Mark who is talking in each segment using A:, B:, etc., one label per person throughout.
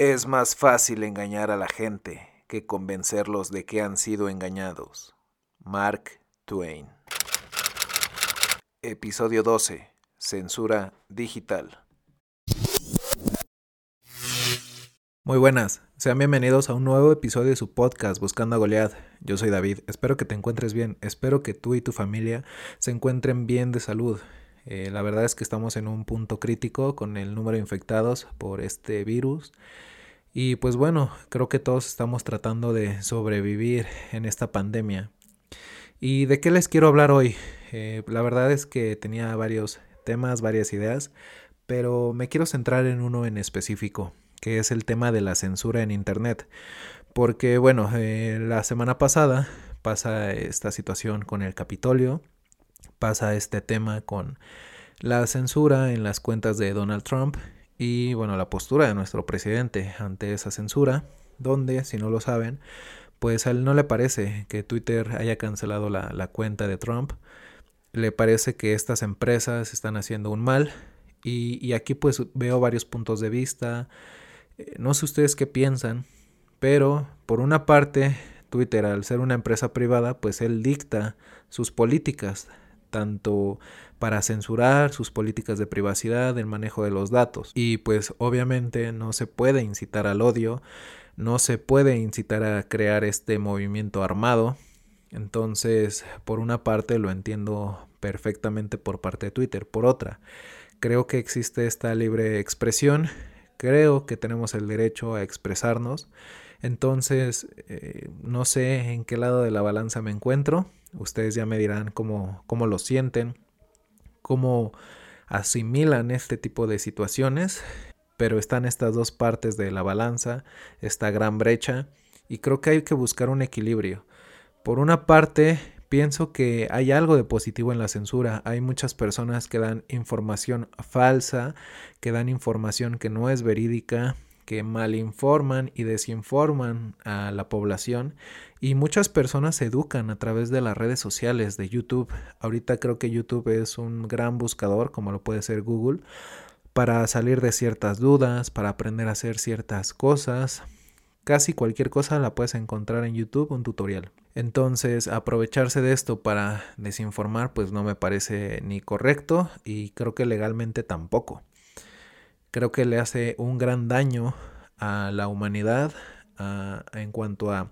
A: Es más fácil engañar a la gente que convencerlos de que han sido engañados. Mark Twain. Episodio 12. Censura digital. Muy buenas, sean bienvenidos a un nuevo episodio de su podcast Buscando a Goliath. Yo soy David, espero que te encuentres bien, espero que tú y tu familia se encuentren bien de salud. Eh, la verdad es que estamos en un punto crítico con el número de infectados por este virus. Y pues bueno, creo que todos estamos tratando de sobrevivir en esta pandemia. ¿Y de qué les quiero hablar hoy? Eh, la verdad es que tenía varios temas, varias ideas, pero me quiero centrar en uno en específico que es el tema de la censura en Internet. Porque bueno, eh, la semana pasada pasa esta situación con el Capitolio, pasa este tema con la censura en las cuentas de Donald Trump y bueno, la postura de nuestro presidente ante esa censura, donde, si no lo saben, pues a él no le parece que Twitter haya cancelado la, la cuenta de Trump, le parece que estas empresas están haciendo un mal y, y aquí pues veo varios puntos de vista, eh, no sé ustedes qué piensan, pero por una parte, Twitter, al ser una empresa privada, pues él dicta sus políticas, tanto para censurar sus políticas de privacidad, el manejo de los datos. Y pues obviamente no se puede incitar al odio, no se puede incitar a crear este movimiento armado. Entonces, por una parte lo entiendo perfectamente por parte de Twitter. Por otra, creo que existe esta libre expresión creo que tenemos el derecho a expresarnos. Entonces, eh, no sé en qué lado de la balanza me encuentro. Ustedes ya me dirán cómo, cómo lo sienten, cómo asimilan este tipo de situaciones. Pero están estas dos partes de la balanza, esta gran brecha, y creo que hay que buscar un equilibrio. Por una parte, Pienso que hay algo de positivo en la censura. Hay muchas personas que dan información falsa, que dan información que no es verídica, que malinforman y desinforman a la población y muchas personas se educan a través de las redes sociales de YouTube. Ahorita creo que YouTube es un gran buscador, como lo puede ser Google, para salir de ciertas dudas, para aprender a hacer ciertas cosas. Casi cualquier cosa la puedes encontrar en YouTube, un tutorial. Entonces, aprovecharse de esto para desinformar, pues no me parece ni correcto y creo que legalmente tampoco. Creo que le hace un gran daño a la humanidad en cuanto a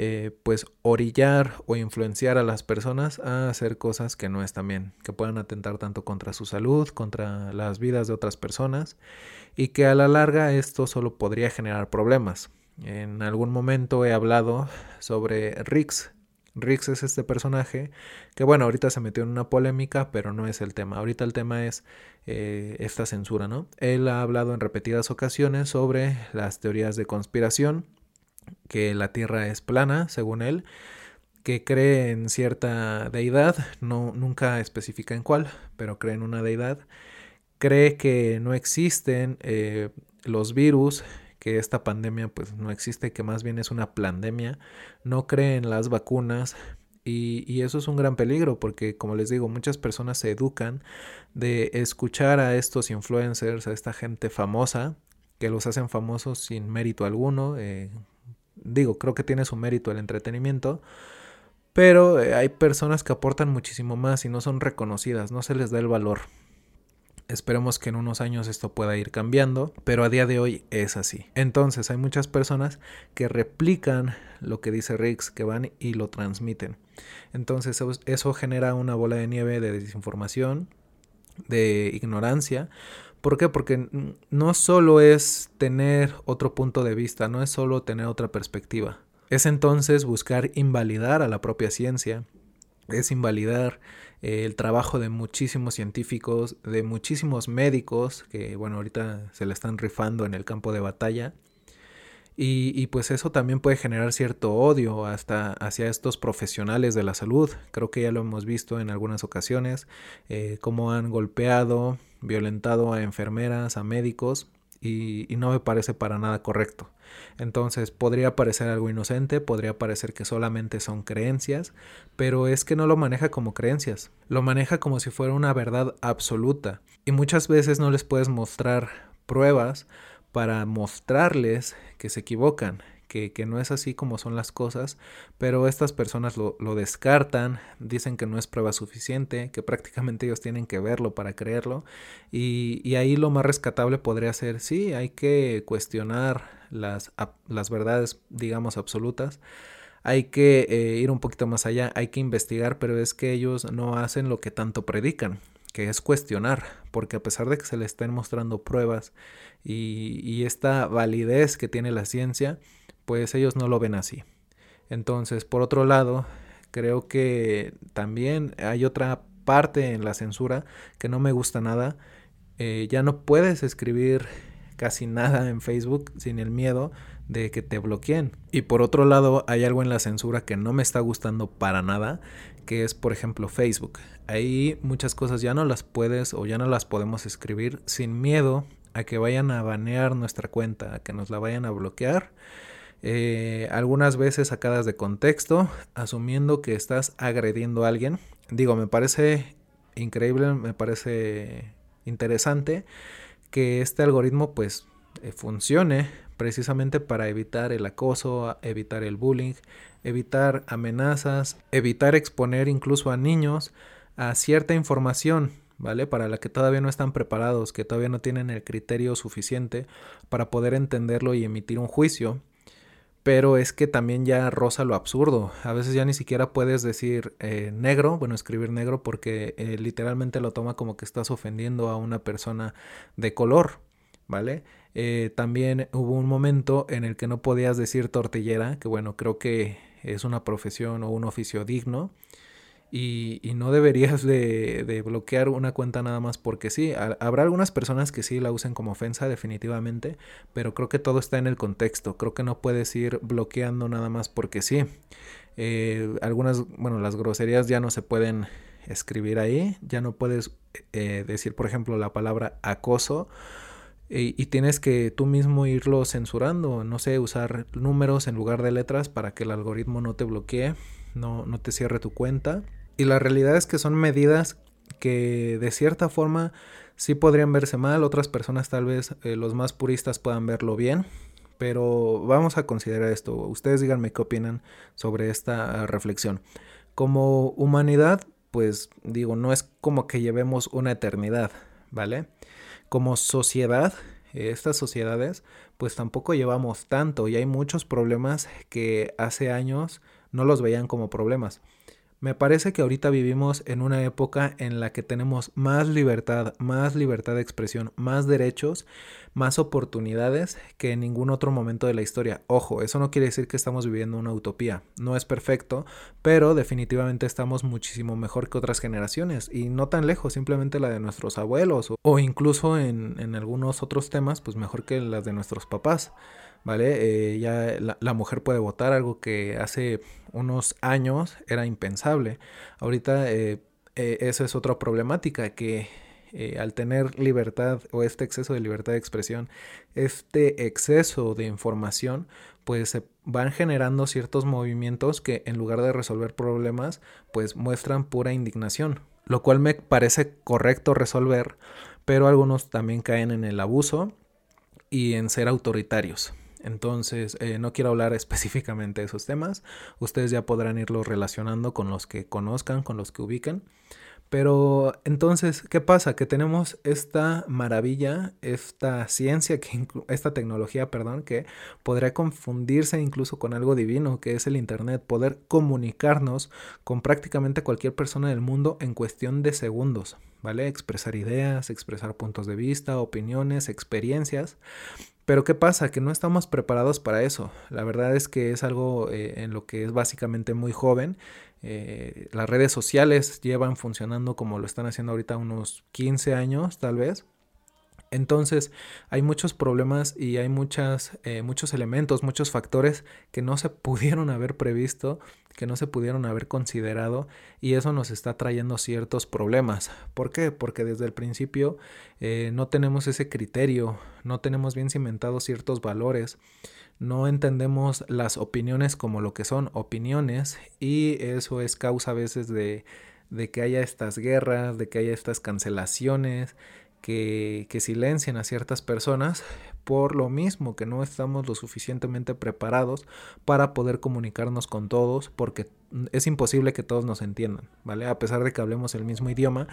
A: eh, pues orillar o influenciar a las personas a hacer cosas que no están bien, que puedan atentar tanto contra su salud, contra las vidas de otras personas y que a la larga esto solo podría generar problemas. En algún momento he hablado sobre Rix. Rix es este personaje que bueno, ahorita se metió en una polémica, pero no es el tema. Ahorita el tema es eh, esta censura, ¿no? Él ha hablado en repetidas ocasiones sobre las teorías de conspiración, que la Tierra es plana, según él, que cree en cierta deidad, no, nunca especifica en cuál, pero cree en una deidad, cree que no existen eh, los virus que esta pandemia pues no existe, que más bien es una pandemia, no cree en las vacunas y, eso es un gran peligro porque como les digo, muchas personas se educan de escuchar a estos influencers, a esta gente famosa, que los hacen famosos sin mérito alguno. Eh, digo, creo que tiene su mérito el entretenimiento. Pero eh, hay personas que aportan muchísimo más y no son reconocidas, no se les da el valor. Esperemos que en unos años esto pueda ir cambiando, pero a día de hoy es así. Entonces hay muchas personas que replican lo que dice Riggs, que van y lo transmiten. Entonces eso genera una bola de nieve de desinformación, de ignorancia. ¿Por qué? Porque no solo es tener otro punto de vista, no es solo tener otra perspectiva. Es entonces buscar invalidar a la propia ciencia, es invalidar eh, el trabajo de muchísimos científicos, de muchísimos médicos que, bueno, ahorita se le están rifando en el campo de batalla. Y, pues eso también puede generar cierto odio hasta hacia estos profesionales de la salud. Creo que ya lo hemos visto en algunas ocasiones, eh, cómo han golpeado, violentado a enfermeras, a médicos, y, no me parece para nada correcto. Entonces podría parecer algo inocente, podría parecer que solamente son creencias, pero es que no lo maneja como creencias, lo maneja como si fuera una verdad absoluta. Y muchas veces no les puedes mostrar pruebas para mostrarles que se equivocan, que, no es así como son las cosas, pero estas personas lo, descartan, dicen que no es prueba suficiente, que prácticamente ellos tienen que verlo para creerlo, y, ahí lo más rescatable podría ser, sí, hay que cuestionar las, las verdades, digamos, absolutas, hay que eh, ir un poquito más allá, hay que investigar, pero es que ellos no hacen lo que tanto predican, que es cuestionar, porque a pesar de que se les estén mostrando pruebas y, y esta validez que tiene la ciencia, pues ellos no lo ven así. Entonces, por otro lado, creo que también hay otra parte en la censura que no me gusta nada. Eh, ya no puedes escribir casi nada en Facebook sin el miedo de que te bloqueen. Y por otro lado, hay algo en la censura que no me está gustando para nada, que es por ejemplo Facebook. Ahí muchas cosas ya no las puedes o ya no las podemos escribir sin miedo a que vayan a banear nuestra cuenta, a que nos la vayan a bloquear eh, algunas veces sacadas de contexto, asumiendo que estás agrediendo a alguien. Digo, me parece increíble, me parece interesante que este algoritmo pues eh, funcione precisamente para evitar el acoso, evitar el bullying, evitar amenazas, evitar exponer incluso a niños a cierta información, ¿vale? Para la que todavía no están preparados, que todavía no tienen el criterio suficiente para poder entenderlo y emitir un juicio pero es que también ya roza lo absurdo. A veces ya ni siquiera puedes decir eh, negro, bueno, escribir negro porque eh, literalmente lo toma como que estás ofendiendo a una persona de color, ¿vale? Eh, también hubo un momento en el que no podías decir tortillera, que bueno, creo que es una profesión o un oficio digno y, no deberías de, bloquear una cuenta nada más porque sí. habrá algunas personas que sí la usen como ofensa definitivamente, pero creo que todo está en el contexto. Creo que no puedes ir bloqueando nada más porque sí. Eh, algunas, bueno, las groserías ya no se pueden escribir ahí. Ya no puedes eh, decir, por ejemplo, la palabra acoso. Y, y, tienes que tú mismo irlo censurando, no sé, usar números en lugar de letras para que el algoritmo no te bloquee, no, no te cierre tu cuenta. Y la realidad es que son medidas que de cierta forma sí podrían verse mal, otras personas tal vez eh, los más puristas puedan verlo bien, pero vamos a considerar esto. Ustedes díganme qué opinan sobre esta reflexión. Como humanidad, pues digo, no es como que llevemos una eternidad, ¿vale? Como sociedad, estas sociedades, pues tampoco llevamos tanto y hay muchos problemas que hace años no los veían como problemas. Me parece que ahorita vivimos en una época en la que tenemos más libertad, más libertad de expresión, más derechos, más oportunidades que en ningún otro momento de la historia. Ojo, eso no quiere decir que estamos viviendo una utopía. No es perfecto, pero definitivamente estamos muchísimo mejor que otras generaciones y no tan lejos, simplemente la de nuestros abuelos o, incluso en, en algunos otros temas, pues mejor que las de nuestros papás. ¿Vale? Eh, ya la, mujer puede votar, algo que hace unos años era impensable. Ahorita eh, eh, esa es otra problemática, que al tener libertad o este exceso de libertad de expresión, este exceso de información, pues se van generando ciertos movimientos que en lugar de resolver problemas, pues muestran pura indignación, lo cual me parece correcto resolver, pero algunos también caen en el abuso y en ser autoritarios. Entonces, eh, no quiero hablar específicamente de esos temas. Ustedes ya podrán irlos relacionando con los que conozcan, con los que ubiquen. Pero entonces, ¿qué pasa? Que tenemos esta maravilla, esta ciencia, que esta tecnología, perdón, que podría confundirse incluso con algo divino, que es el Internet, poder comunicarnos con prácticamente cualquier persona del mundo en cuestión de segundos, ¿vale? Expresar ideas, expresar puntos de vista, opiniones, experiencias. Pero ¿qué pasa? Que no estamos preparados para eso. La verdad es que es algo eh, en lo que es básicamente muy joven. Eh, las redes sociales llevan funcionando como lo están haciendo ahorita unos 15 años tal vez. Entonces hay muchos problemas y hay muchas, eh, muchos elementos, muchos factores que no se pudieron haber previsto, que no se pudieron haber considerado y eso nos está trayendo ciertos problemas. ¿Por qué? Porque desde el principio eh, no tenemos ese criterio, no tenemos bien cimentados ciertos valores, no entendemos las opiniones como lo que son opiniones y eso es causa a veces de, de que haya estas guerras, de que haya estas cancelaciones que, que silencien a ciertas personas por lo mismo que no estamos lo suficientemente preparados para poder comunicarnos con todos porque es imposible que todos nos entiendan, ¿vale? A pesar de que hablemos el mismo idioma,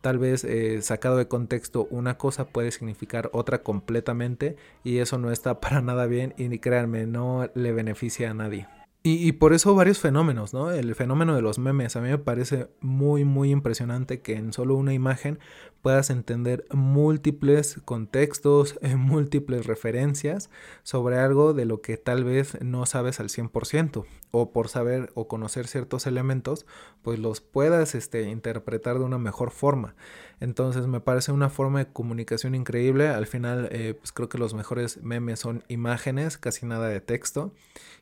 A: tal vez eh, sacado de contexto una cosa puede significar otra completamente y eso no está para nada bien y créanme, no le beneficia a nadie. Y, por eso varios fenómenos, ¿no? El fenómeno de los memes a mí me parece muy, muy impresionante que en solo una imagen puedas entender múltiples contextos, múltiples referencias sobre algo de lo que tal vez no sabes al 100% o por saber o conocer ciertos elementos, pues los puedas este, interpretar de una mejor forma. Entonces me parece una forma de comunicación increíble. Al final, eh, pues creo que los mejores memes son imágenes, casi nada de texto.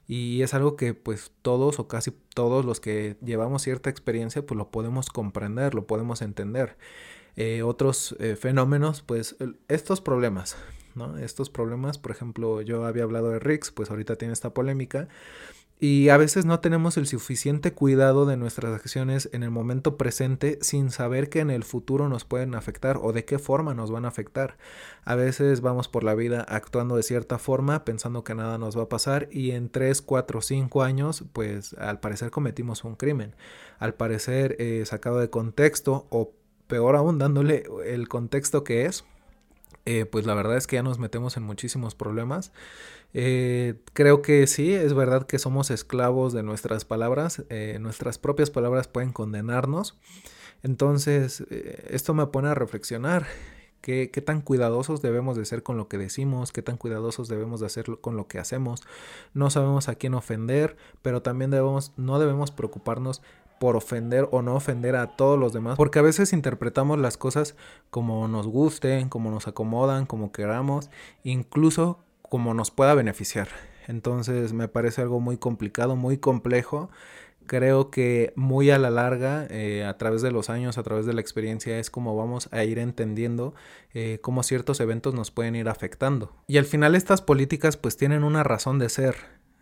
A: Y es algo que pues todos o casi todos los que llevamos cierta experiencia pues lo podemos comprender, lo podemos entender. Eh, otros eh, fenómenos, pues estos problemas, ¿no? Estos problemas, por ejemplo, yo había hablado de Rix, pues ahorita tiene esta polémica, y a veces no tenemos el suficiente cuidado de nuestras acciones en el momento presente sin saber que en el futuro nos pueden afectar o de qué forma nos van a afectar. A veces vamos por la vida actuando de cierta forma pensando que nada nos va a pasar y en 3, 4, 5 años pues al parecer cometimos un crimen. Al parecer eh, sacado de contexto o peor aún dándole el contexto que es eh, pues la verdad es que ya nos metemos en muchísimos problemas. Eh, creo que sí, es verdad que somos esclavos de nuestras palabras, eh, nuestras propias palabras pueden condenarnos. Entonces, esto me pone a reflexionar. ¿Qué, ¿Qué, tan cuidadosos debemos de ser con lo que decimos? ¿Qué tan cuidadosos debemos de hacer con lo que hacemos? No sabemos a quién ofender, pero también debemos, no debemos preocuparnos por ofender o no ofender a todos los demás, porque a veces interpretamos las cosas como nos gusten, como nos acomodan, como queramos, incluso como nos pueda beneficiar. Entonces me parece algo muy complicado, muy complejo. Creo que muy a la larga, eh, a través de los años, a través de la experiencia, es como vamos a ir entendiendo eh, cómo ciertos eventos nos pueden ir afectando. Y al final estas políticas pues tienen una razón de ser.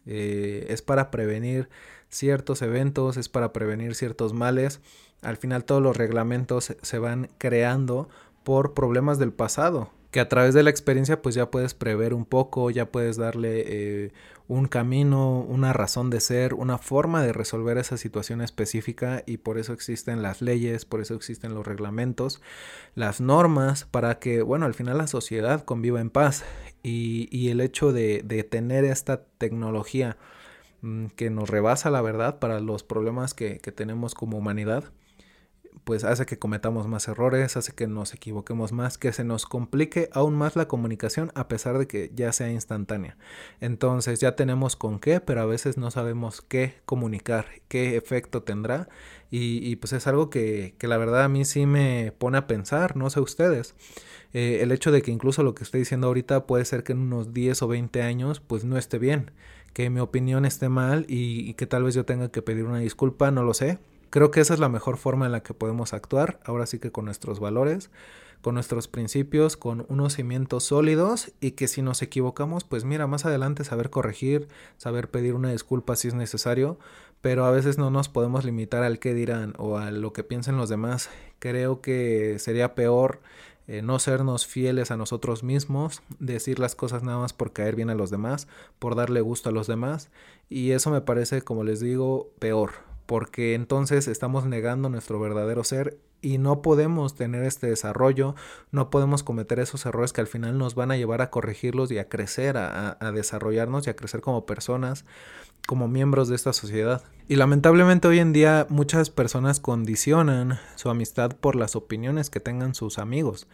A: Eh, es para prevenir ciertos eventos, es para prevenir ciertos males. Al final todos los reglamentos se van creando por problemas del pasado, que a través de la experiencia pues ya puedes prever un poco, ya puedes darle eh, un camino, una razón de ser, una forma de resolver esa situación específica y por eso existen las leyes, por eso existen los reglamentos, las normas para que, bueno, al final la sociedad conviva en paz y, y el hecho de, de tener esta tecnología que nos rebasa la verdad para los problemas que, tenemos como humanidad, pues hace que cometamos más errores, hace que nos equivoquemos más, que se nos complique aún más la comunicación a pesar de que ya sea instantánea. Entonces ya tenemos con qué, pero a veces no sabemos qué comunicar, qué efecto tendrá y, pues es algo que, la verdad a mí sí me pone a pensar, no sé ustedes. Eh, el hecho de que incluso lo que estoy diciendo ahorita puede ser que en unos 10 o 20 años pues no esté bien que mi opinión esté mal y, que tal vez yo tenga que pedir una disculpa, no lo sé. Creo que esa es la mejor forma en la que podemos actuar, ahora sí que con nuestros valores, con nuestros principios, con unos cimientos sólidos y que si nos equivocamos, pues mira, más adelante saber corregir, saber pedir una disculpa si es necesario, pero a veces no nos podemos limitar al qué dirán o a lo que piensen los demás. Creo que sería peor eh, no sernos fieles a nosotros mismos, decir las cosas nada más por caer bien a los demás, por darle gusto a los demás. Y eso me parece, como les digo, peor, porque entonces estamos negando nuestro verdadero ser y no podemos tener este desarrollo, no podemos cometer esos errores que al final nos van a llevar a corregirlos y a crecer, a, a desarrollarnos y a crecer como personas, como miembros de esta sociedad. Y lamentablemente hoy en día muchas personas condicionan su amistad por las opiniones que tengan sus amigos.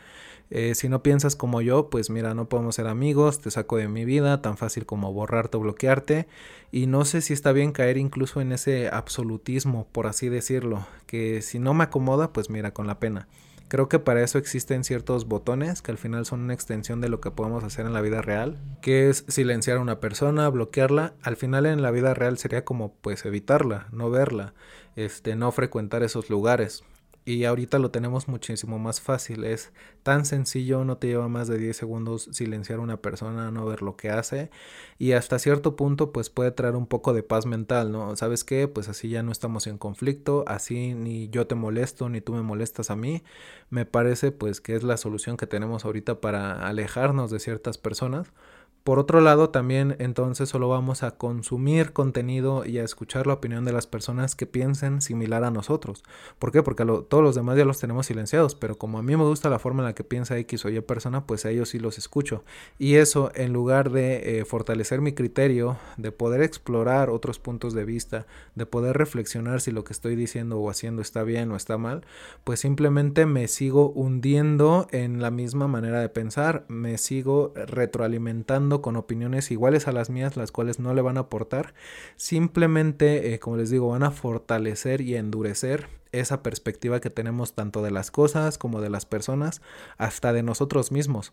A: Eh, si no piensas como yo, pues mira, no podemos ser amigos, te saco de mi vida, tan fácil como borrarte o bloquearte. Y no sé si está bien caer incluso en ese absolutismo, por así decirlo, que si no me acomoda, pues mira, con la pena. Creo que para eso existen ciertos botones que al final son una extensión de lo que podemos hacer en la vida real, que es silenciar a una persona, bloquearla. Al final en la vida real sería como pues evitarla, no verla, este, no frecuentar esos lugares. Y ahorita lo tenemos muchísimo más fácil. Es tan sencillo, no te lleva más de 10 segundos silenciar a una persona, no ver lo que hace. Y hasta cierto punto, pues puede traer un poco de paz mental, ¿no? ¿Sabes qué? Pues así ya no estamos en conflicto, así ni yo te molesto, ni tú me molestas a mí. Me parece pues que es la solución que tenemos ahorita para alejarnos de ciertas personas por otro lado, también entonces solo vamos a consumir contenido y a escuchar la opinión de las personas que piensen similar a nosotros. ¿Por qué? Porque todos los demás ya los tenemos silenciados, pero como a mí me gusta la forma en la que piensa X o Y persona, pues a ellos sí los escucho. Y eso, en lugar de eh, fortalecer mi criterio, de poder explorar otros puntos de vista, de poder reflexionar si lo que estoy diciendo o haciendo está bien o está mal, pues simplemente me sigo hundiendo en la misma manera de pensar, me sigo retroalimentando con opiniones iguales a las mías, las cuales no le van a aportar, simplemente, eh, como les digo, van a fortalecer y endurecer esa perspectiva que tenemos tanto de las cosas como de las personas, hasta de nosotros mismos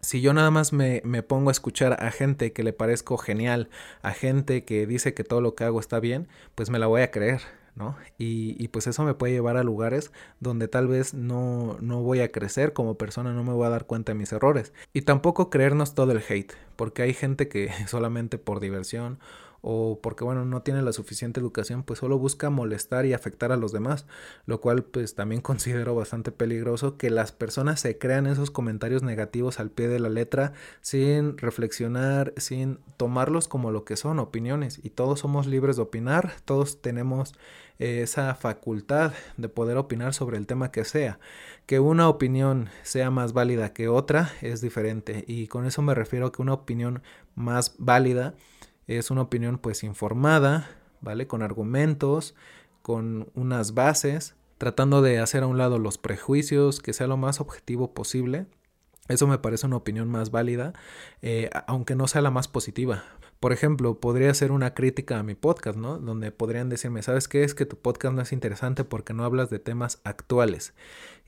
A: si yo nada más me, me, pongo a escuchar a gente que le parezco genial, a gente que dice que todo lo que hago está bien, pues me la voy a creer. ¿No? Y, pues eso me puede llevar a lugares donde tal vez no, no voy a crecer como persona, no me voy a dar cuenta de mis errores. Y tampoco creernos todo el hate, porque hay gente que solamente por diversión o porque bueno no tiene la suficiente educación pues solo busca molestar y afectar a los demás lo cual pues también considero bastante peligroso que las personas se crean esos comentarios negativos al pie de la letra sin reflexionar sin tomarlos como lo que son opiniones y todos somos libres de opinar todos tenemos esa facultad de poder opinar sobre el tema que sea. Que una opinión sea más válida que otra es diferente y con eso me refiero a que una opinión más válida es una opinión pues informada, ¿vale? Con argumentos, con unas bases, tratando de hacer a un lado los prejuicios, que sea lo más objetivo posible. Eso me parece una opinión más válida, eh, aunque no sea la más positiva. Por ejemplo, podría ser una crítica a mi podcast, ¿no? Donde podrían decirme, ¿sabes qué? Es que tu podcast no es interesante porque no hablas de temas actuales.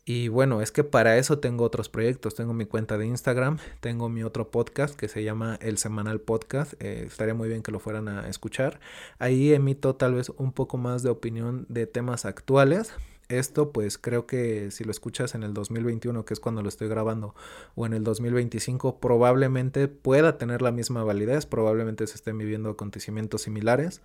A: Y bueno, es que para eso tengo otros proyectos. Tengo mi cuenta de Instagram, tengo mi otro podcast que se llama El Semanal Podcast. Eh, estaría muy bien que lo fueran a escuchar. Ahí emito tal vez un poco más de opinión de temas actuales esto pues creo que si lo escuchas en el 2021, que es cuando lo estoy grabando, o en el 2025, probablemente pueda tener la misma validez, probablemente se estén viviendo acontecimientos similares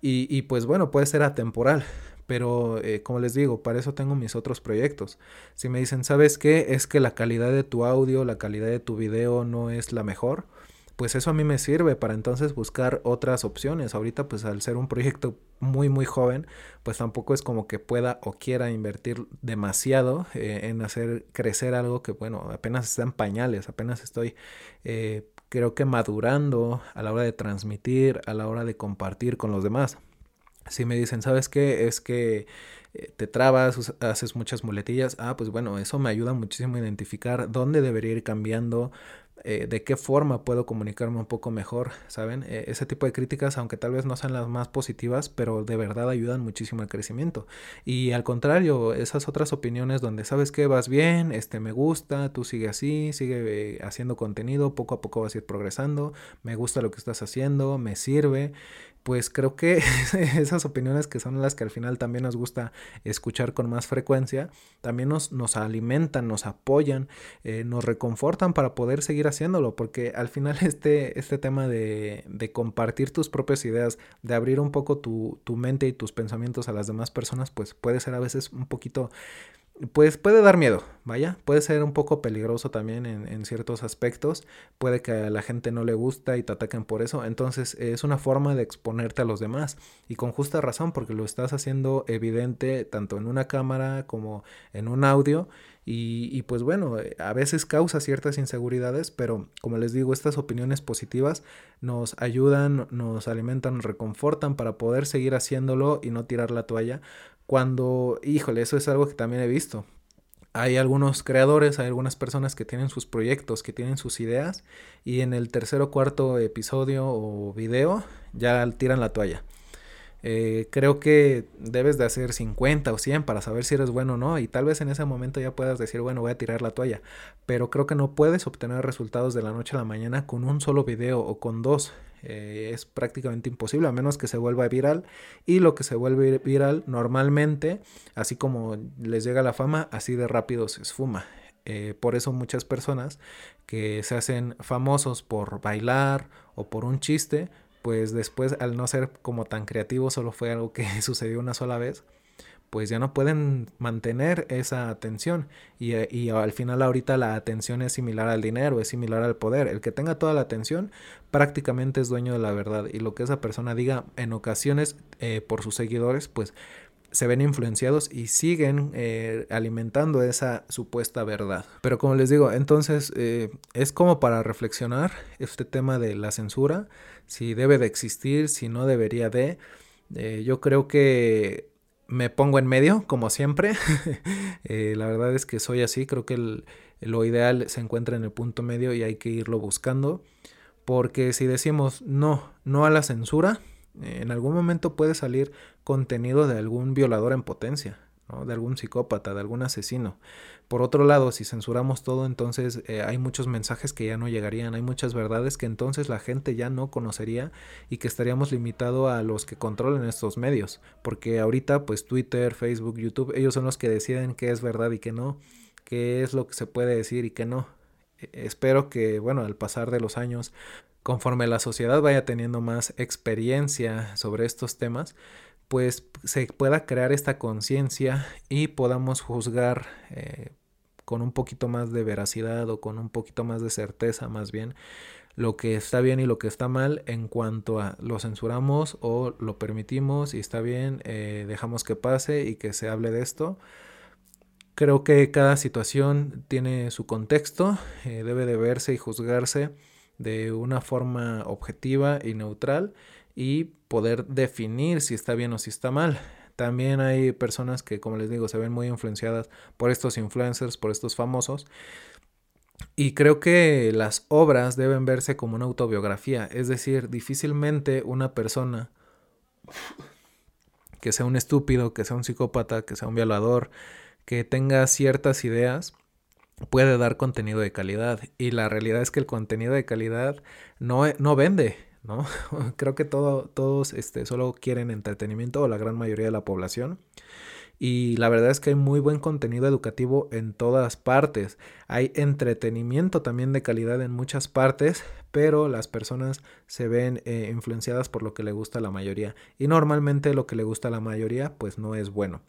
A: y, y pues bueno, puede ser atemporal, pero eh, como les digo, para eso tengo mis otros proyectos. Si me dicen, ¿sabes qué? Es que la calidad de tu audio, la calidad de tu video no es la mejor pues eso a mí me sirve para entonces buscar otras opciones. Ahorita pues al ser un proyecto muy muy joven, pues tampoco es como que pueda o quiera invertir demasiado eh, en hacer crecer algo que bueno, apenas está en pañales, apenas estoy eh, creo que madurando a la hora de transmitir, a la hora de compartir con los demás. Si me dicen, ¿sabes qué? Es que eh, te trabas, haces muchas muletillas. Ah, pues bueno, eso me ayuda muchísimo a identificar dónde debería ir cambiando, eh, de qué forma puedo comunicarme un poco mejor, ¿saben? Eh, ese tipo de críticas, aunque tal vez no sean las más positivas, pero de verdad ayudan muchísimo al crecimiento. Y al contrario, esas otras opiniones donde sabes que vas bien, este me gusta, tú sigue así, sigue haciendo contenido, poco a poco vas a ir progresando, me gusta lo que estás haciendo, me sirve pues creo que esas opiniones que son las que al final también nos gusta escuchar con más frecuencia, también nos, nos alimentan, nos apoyan, eh, nos reconfortan para poder seguir haciéndolo, porque al final este, este tema de, de compartir tus propias ideas, de abrir un poco tu, tu mente y tus pensamientos a las demás personas, pues puede ser a veces un poquito pues puede dar miedo, vaya, puede ser un poco peligroso también en, ciertos aspectos, puede que a la gente no le gusta y te ataquen por eso, entonces es una forma de exponerte a los demás y con justa razón porque lo estás haciendo evidente tanto en una cámara como en un audio y, y, pues bueno, a veces causa ciertas inseguridades, pero como les digo, estas opiniones positivas nos ayudan, nos alimentan, reconfortan para poder seguir haciéndolo y no tirar la toalla, cuando, híjole, eso es algo que también he visto. Hay algunos creadores, hay algunas personas que tienen sus proyectos, que tienen sus ideas y en el tercer o cuarto episodio o video ya tiran la toalla. Eh, creo que debes de hacer 50 o 100 para saber si eres bueno o no y tal vez en ese momento ya puedas decir, bueno, voy a tirar la toalla, pero creo que no puedes obtener resultados de la noche a la mañana con un solo video o con dos. Eh, es prácticamente imposible a menos que se vuelva viral y lo que se vuelve viral normalmente, así como les llega la fama, así de rápido se esfuma. Eh, por eso muchas personas que se hacen famosos por bailar o por un chiste, pues después al no ser como tan creativo, solo fue algo que sucedió una sola vez, pues ya no pueden mantener esa atención y, eh, y, al final ahorita la atención es similar al dinero, es similar al poder. El que tenga toda la atención prácticamente es dueño de la verdad y lo que esa persona diga en ocasiones eh, por sus seguidores pues se ven influenciados y siguen eh, alimentando esa supuesta verdad. Pero como les digo, entonces es como para reflexionar este tema de la censura, si debe de existir, si no debería de. yo creo que me pongo en medio, como siempre. Eh, la verdad es que soy así, creo que lo ideal se encuentra en el punto medio y hay que irlo buscando. Porque si decimos no, no a la censura, en algún momento puede salir contenido de algún violador en potencia de algún psicópata, de algún asesino. Por otro lado, si censuramos todo, entonces eh, hay muchos mensajes que ya no llegarían, hay muchas verdades que entonces la gente ya no conocería y que estaríamos limitados a los que controlan estos medios, porque ahorita pues Twitter, Facebook, YouTube, ellos son los que deciden qué es verdad y qué no, qué es lo que se puede decir y qué no. E, espero que, bueno, al pasar de los años, conforme la sociedad vaya teniendo más experiencia sobre estos temas, pues se pueda crear esta conciencia y podamos juzgar eh, con un poquito más de veracidad o con un poquito más de certeza más bien lo que está bien y lo que está mal en cuanto a lo censuramos o lo permitimos y está bien, eh, dejamos que pase y que se hable de esto. Creo que cada situación tiene su contexto, eh, debe de verse y juzgarse de una forma objetiva y neutral y poder definir si está bien o si está mal. También hay personas que, como les digo, se ven muy influenciadas por estos influencers, por estos famosos. Y creo que las obras deben verse como una autobiografía. Es decir, difícilmente una persona que sea un estúpido, que sea un psicópata, que sea un violador, que tenga ciertas ideas, puede dar contenido de calidad. Y la realidad es que el contenido de calidad no, no vende. ¿No? Creo que todo, todos este, solo quieren entretenimiento, o la gran mayoría de la población. Y la verdad es que hay muy buen contenido educativo en todas partes. Hay entretenimiento también de calidad en muchas partes, pero las personas se ven eh, influenciadas por lo que le gusta a la mayoría. Y normalmente lo que le gusta a la mayoría pues no es bueno.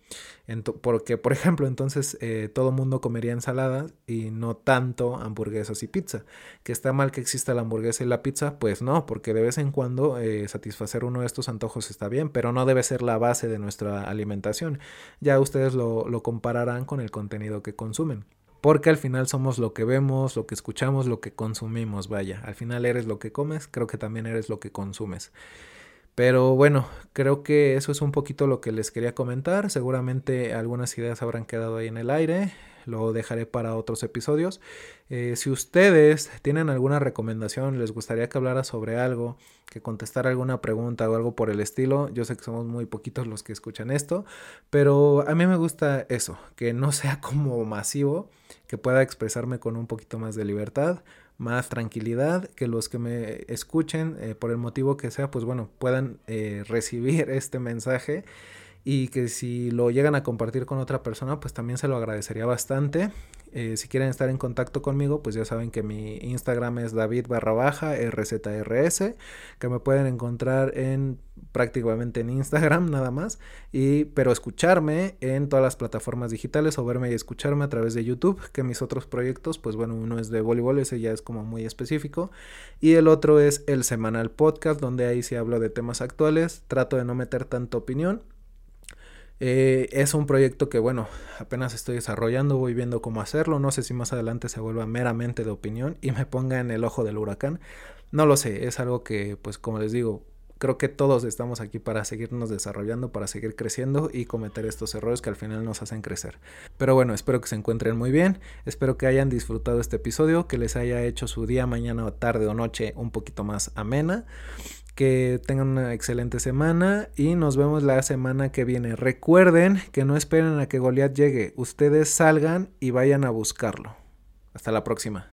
A: porque, por ejemplo, entonces eh, todo mundo comería ensaladas y no tanto hamburguesas y pizza. Que está mal que exista la hamburguesa y la pizza, pues no, porque de vez en cuando eh, satisfacer uno de estos antojos está bien, pero no debe ser la base de nuestra alimentación. Ya ustedes lo, lo compararán con el contenido que consumen. Porque al final somos lo que vemos, lo que escuchamos, lo que consumimos, vaya. Al final eres lo que comes, creo que también eres lo que consumes. Pero bueno, creo que eso es un poquito lo que les quería comentar. Seguramente algunas ideas habrán quedado ahí en el aire. Lo dejaré para otros episodios. Eh, si ustedes tienen alguna recomendación, les gustaría que hablara sobre algo, que contestara alguna pregunta o algo por el estilo, yo sé que somos muy poquitos los que escuchan esto, pero a mí me gusta eso, que no sea como masivo, que pueda expresarme con un poquito más de libertad más tranquilidad, que los que me escuchen, eh, por el motivo que sea, pues bueno, puedan eh, recibir este mensaje y que si lo llegan a compartir con otra persona, pues también se lo agradecería bastante. Eh, si quieren estar en contacto conmigo, pues ya saben que mi Instagram es David barra baja RZRS, que me pueden encontrar en prácticamente en Instagram nada más, y, pero escucharme en todas las plataformas digitales o verme y escucharme a través de YouTube, que mis otros proyectos, pues bueno, uno es de voleibol, ese ya es como muy específico, y el otro es el semanal podcast, donde ahí sí hablo de temas actuales, trato de no meter tanta opinión eh, es un proyecto que, bueno, apenas estoy desarrollando, voy viendo cómo hacerlo. No sé si más adelante se vuelva meramente de opinión y me ponga en el ojo del huracán. No lo sé, es algo que, pues como les digo, creo que todos estamos aquí para seguirnos desarrollando, para seguir creciendo y cometer estos errores que al final nos hacen crecer. Pero bueno, espero que se encuentren muy bien, espero que hayan disfrutado este episodio, que les haya hecho su día, mañana, tarde o noche un poquito más amena que tengan una excelente semana y nos vemos la semana que viene. Recuerden que no esperen a que Goliath llegue, ustedes salgan y vayan a buscarlo. Hasta la próxima.